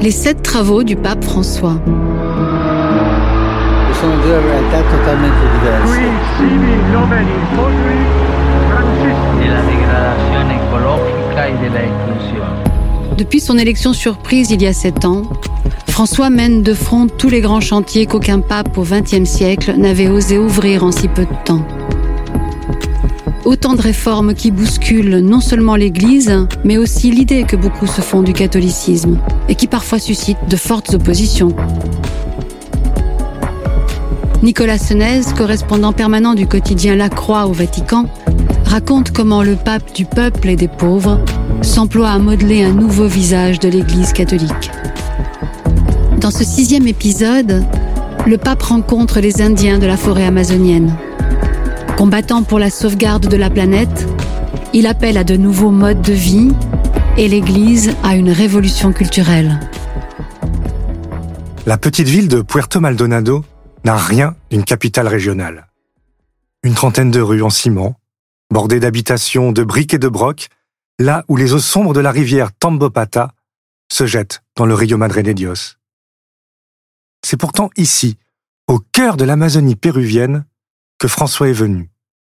Les sept travaux du pape François. Depuis son élection surprise il y a sept ans, François mène de front tous les grands chantiers qu'aucun pape au XXe siècle n'avait osé ouvrir en si peu de temps. Autant de réformes qui bousculent non seulement l'Église, mais aussi l'idée que beaucoup se font du catholicisme et qui parfois suscitent de fortes oppositions. Nicolas Senez, correspondant permanent du quotidien La Croix au Vatican, raconte comment le pape du peuple et des pauvres s'emploie à modeler un nouveau visage de l'Église catholique. Dans ce sixième épisode, le pape rencontre les Indiens de la forêt amazonienne. Combattant pour la sauvegarde de la planète, il appelle à de nouveaux modes de vie et l'Église à une révolution culturelle. La petite ville de Puerto Maldonado n'a rien d'une capitale régionale. Une trentaine de rues en ciment, bordées d'habitations de briques et de brocs, là où les eaux sombres de la rivière Tambopata se jettent dans le Rio Madre de Dios. C'est pourtant ici, au cœur de l'Amazonie péruvienne, que François est venu,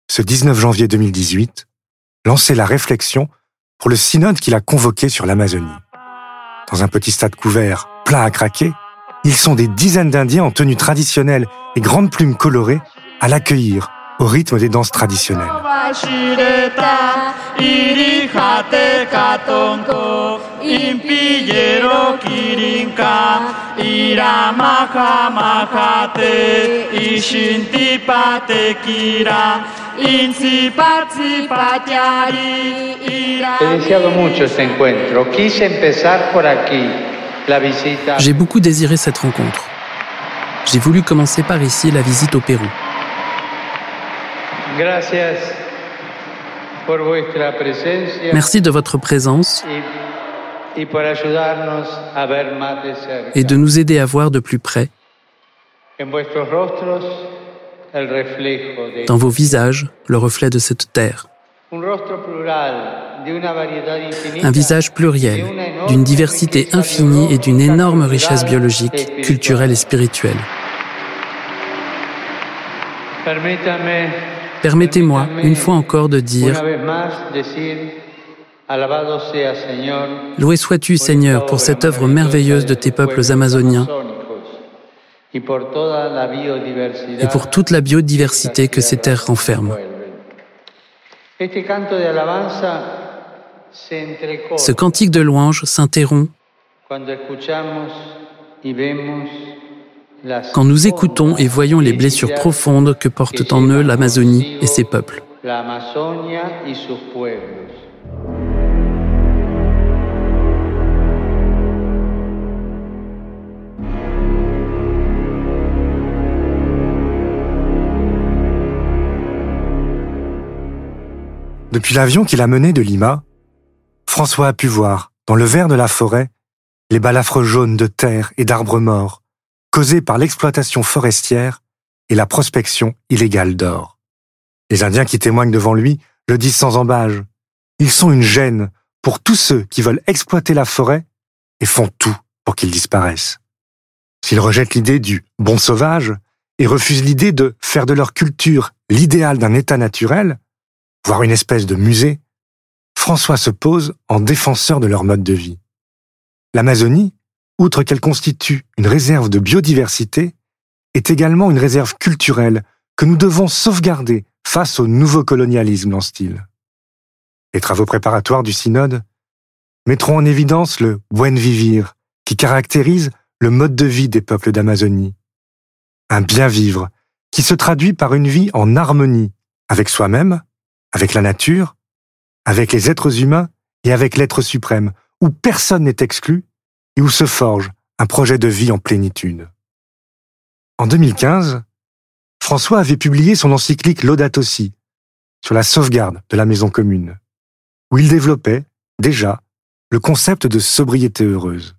ce 19 janvier 2018, lancer la réflexion pour le synode qu'il a convoqué sur l'Amazonie. Dans un petit stade couvert, plein à craquer, ils sont des dizaines d'Indiens en tenue traditionnelle et grandes plumes colorées à l'accueillir au rythme des danses traditionnelles. Bashireta irihate katonko impillero kirinka iramaka makate ishintipate kira insipatsipatiari He deseado mucho este encuentro. Quise empezar por aquí la visita. J'ai beaucoup désiré cette rencontre. J'ai voulu commencer par ici la visite au Pérou. Gracias por vuestra presencia Merci de votre présence et de nous aider à voir de plus près, dans vos visages, le reflet de cette terre. un visage pluriel, d'une diversité infinie et d'une énorme richesse biologique, culturelle et spirituelle. Permettez-moi, une fois encore, de dire Loué sois-tu, Seigneur, pour cette œuvre merveilleuse de tes peuples amazoniens et pour toute la biodiversité que ces terres renferment. Ce cantique de louange s'interrompt quand nous écoutons et voyons les blessures profondes que portent en eux l'Amazonie et ses peuples. Depuis l'avion qui mené de Lima, François a pu voir, dans le vert de la forêt, les balafres jaunes de terre et d'arbres morts, causés par l'exploitation forestière et la prospection illégale d'or. Les Indiens qui témoignent devant lui le disent sans embâge. Ils sont une gêne pour tous ceux qui veulent exploiter la forêt et font tout pour qu'ils disparaissent. S'ils rejettent l'idée du bon sauvage et refusent l'idée de faire de leur culture l'idéal d'un état naturel, voire une espèce de musée, François se pose en défenseur de leur mode de vie. L'Amazonie, outre qu'elle constitue une réserve de biodiversité, est également une réserve culturelle que nous devons sauvegarder face au nouveau colonialisme en style. Les travaux préparatoires du synode mettront en évidence le buen vivir qui caractérise le mode de vie des peuples d'Amazonie. Un bien vivre qui se traduit par une vie en harmonie avec soi-même, avec la nature, avec les êtres humains et avec l'être suprême, où personne n'est exclu et où se forge un projet de vie en plénitude. En 2015, François avait publié son encyclique Laudato Si sur la sauvegarde de la maison commune, où il développait, déjà, le concept de sobriété heureuse.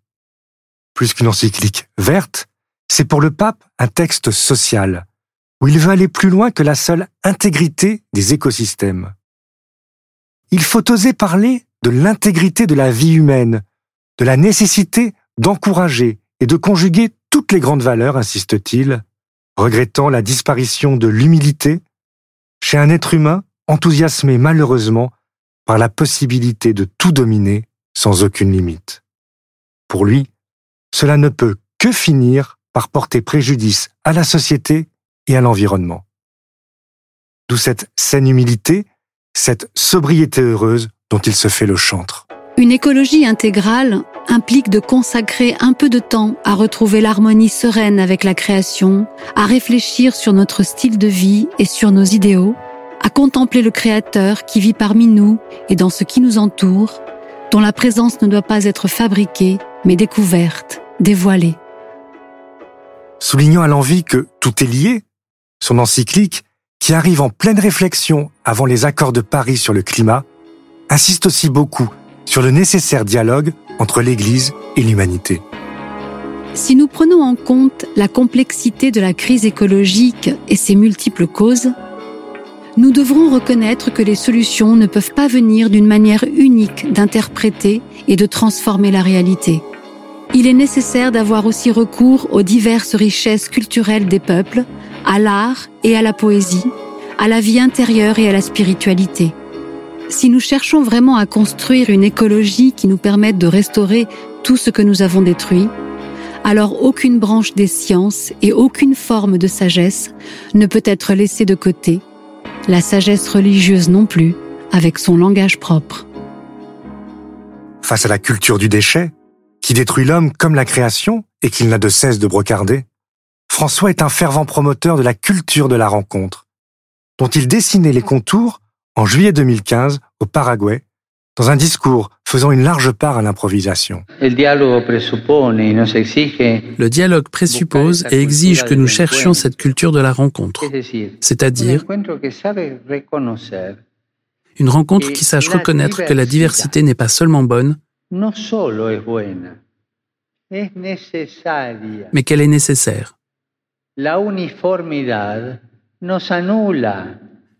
Plus qu'une encyclique verte, c'est pour le pape un texte social, où il veut aller plus loin que la seule intégrité des écosystèmes. Il faut oser parler de l'intégrité de la vie humaine, de la nécessité d'encourager et de conjuguer toutes les grandes valeurs, insiste-t-il, regrettant la disparition de l'humilité chez un être humain enthousiasmé malheureusement par la possibilité de tout dominer sans aucune limite. Pour lui, cela ne peut que finir par porter préjudice à la société et à l'environnement. D'où cette saine humilité, cette sobriété heureuse dont il se fait le chantre. Une écologie intégrale implique de consacrer un peu de temps à retrouver l'harmonie sereine avec la création, à réfléchir sur notre style de vie et sur nos idéaux, à contempler le Créateur qui vit parmi nous et dans ce qui nous entoure, dont la présence ne doit pas être fabriquée, mais découverte, dévoilée. Soulignant à l'envie que tout est lié, son encyclique, qui arrive en pleine réflexion avant les accords de Paris sur le climat, insiste aussi beaucoup sur le nécessaire dialogue entre l'Église et l'humanité. Si nous prenons en compte la complexité de la crise écologique et ses multiples causes, nous devrons reconnaître que les solutions ne peuvent pas venir d'une manière unique d'interpréter et de transformer la réalité. Il est nécessaire d'avoir aussi recours aux diverses richesses culturelles des peuples, à l'art et à la poésie, à la vie intérieure et à la spiritualité. Si nous cherchons vraiment à construire une écologie qui nous permette de restaurer tout ce que nous avons détruit, alors aucune branche des sciences et aucune forme de sagesse ne peut être laissée de côté la sagesse religieuse non plus, avec son langage propre. Face à la culture du déchet, qui détruit l'homme comme la création et qu'il n'a de cesse de brocarder, François est un fervent promoteur de la culture de la rencontre, dont il dessinait les contours en juillet 2015 au Paraguay, dans un discours faisant une large part à l'improvisation. Le dialogue présuppose et exige que nous cherchions cette culture de la rencontre, c'est-à-dire une rencontre qui sache reconnaître que la diversité n'est pas seulement bonne, mais qu'elle est nécessaire.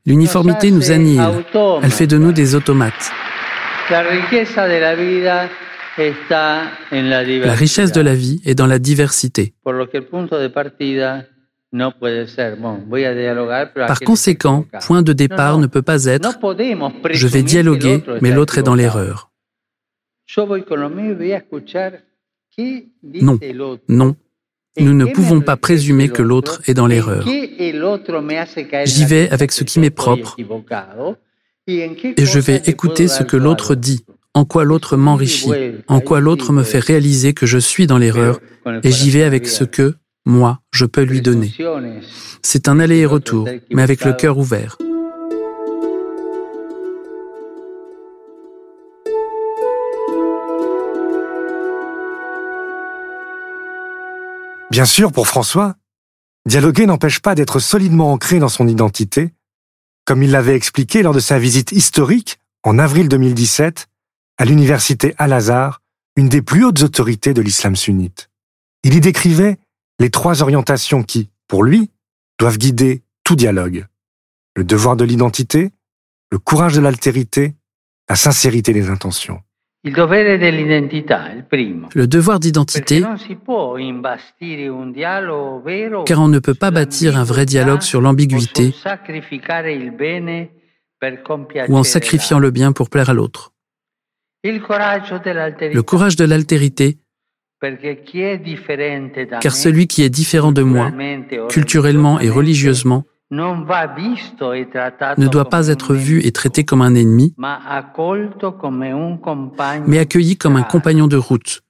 L'uniformité nous annihile, elle fait de nous des automates. La richesse de la vie est dans la diversité. Par conséquent, point de départ ne peut pas être ⁇ je vais dialoguer, mais l'autre est dans l'erreur ⁇ Non, non, nous ne pouvons pas présumer que l'autre est dans l'erreur. J'y vais avec ce qui m'est propre et je vais écouter ce que l'autre dit, en quoi l'autre m'enrichit, en quoi l'autre me fait réaliser que je suis dans l'erreur, et j'y vais avec ce que, moi, je peux lui donner. C'est un aller et retour, mais avec le cœur ouvert. Bien sûr, pour François, dialoguer n'empêche pas d'être solidement ancré dans son identité, comme il l'avait expliqué lors de sa visite historique en avril 2017 à l'université Al-Azhar, une des plus hautes autorités de l'islam sunnite. Il y décrivait les trois orientations qui, pour lui, doivent guider tout dialogue. Le devoir de l'identité, le courage de l'altérité, la sincérité des intentions. Le devoir d'identité, car on ne peut pas bâtir un vrai dialogue sur l'ambiguïté ou en sacrifiant le bien pour plaire à l'autre. Le courage de l'altérité, car celui qui est différent de moi, culturellement et religieusement, ne doit pas être vu et traité comme un ennemi, mais accueilli comme un compagnon de route,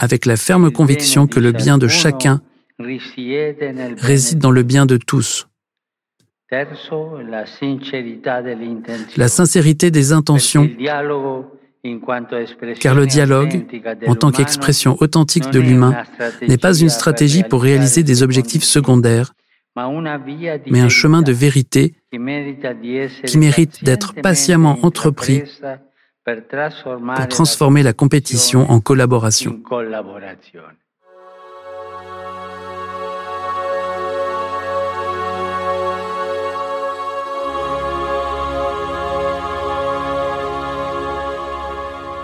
avec la ferme conviction que le bien de chacun réside dans le bien de tous. La sincérité des intentions, car le dialogue, en tant qu'expression authentique de l'humain, n'est pas une stratégie pour réaliser des objectifs secondaires, mais un chemin de vérité qui mérite d'être patiemment entrepris pour transformer la compétition en collaboration.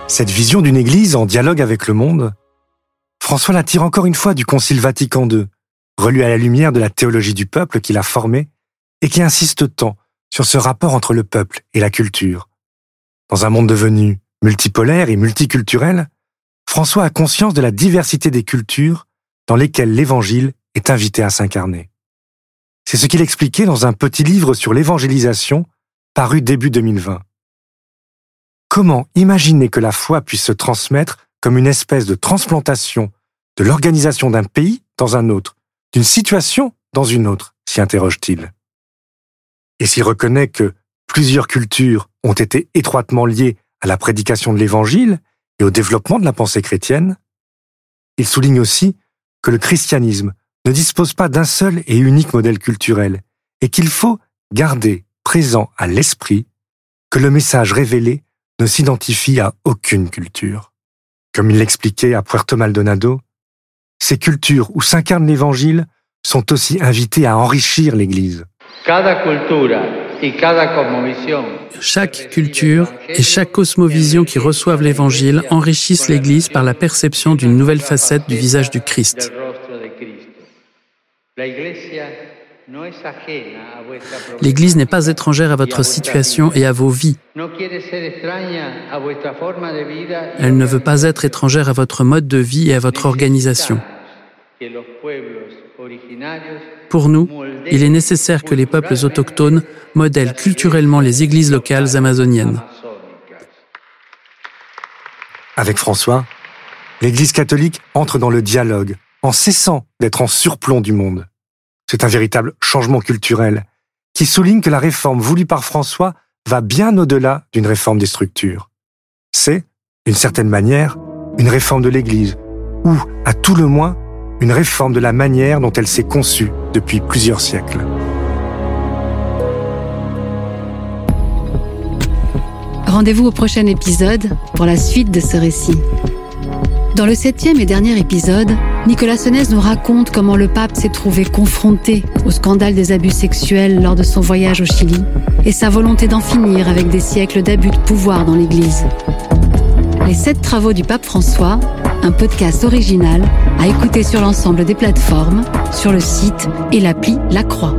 Cette vision d'une Église en dialogue avec le monde, François la tire encore une fois du Concile Vatican II, relu à la lumière de la théologie du peuple qu'il a formé et qui insiste tant sur ce rapport entre le peuple et la culture. Dans un monde devenu multipolaire et multiculturel, François a conscience de la diversité des cultures dans lesquelles l'Évangile est invité à s'incarner. C'est ce qu'il expliquait dans un petit livre sur l'évangélisation paru début 2020. Comment imaginer que la foi puisse se transmettre comme une espèce de transplantation de l'organisation d'un pays dans un autre, d'une situation dans une autre, s'y interroge-t-il. Et s'il reconnaît que plusieurs cultures ont été étroitement liées à la prédication de l'Évangile et au développement de la pensée chrétienne, il souligne aussi que le christianisme ne dispose pas d'un seul et unique modèle culturel et qu'il faut garder présent à l'esprit que le message révélé ne s'identifie à aucune culture. Comme il l'expliquait à Puerto Maldonado, ces cultures où s'incarne l'Évangile sont aussi invitées à enrichir l'Église. Chaque culture et chaque cosmovision qui reçoivent l'Évangile enrichissent l'Église par la perception d'une nouvelle facette du visage du Christ. L'Église n'est pas étrangère à votre situation et à vos vies. Elle ne veut pas être étrangère à votre mode de vie et à votre organisation. Pour nous, il est nécessaire que les peuples autochtones modèlent culturellement les églises locales amazoniennes. Avec François, l'Église catholique entre dans le dialogue en cessant d'être en surplomb du monde. C'est un véritable changement culturel qui souligne que la réforme voulue par François va bien au-delà d'une réforme des structures. C'est, d'une certaine manière, une réforme de l'Église, ou, à tout le moins, une réforme de la manière dont elle s'est conçue depuis plusieurs siècles. Rendez-vous au prochain épisode pour la suite de ce récit. Dans le septième et dernier épisode, Nicolas Senès nous raconte comment le pape s'est trouvé confronté au scandale des abus sexuels lors de son voyage au Chili et sa volonté d'en finir avec des siècles d'abus de pouvoir dans l'Église. Les sept travaux du pape François, un podcast original à écouter sur l'ensemble des plateformes, sur le site et l'appli La Croix.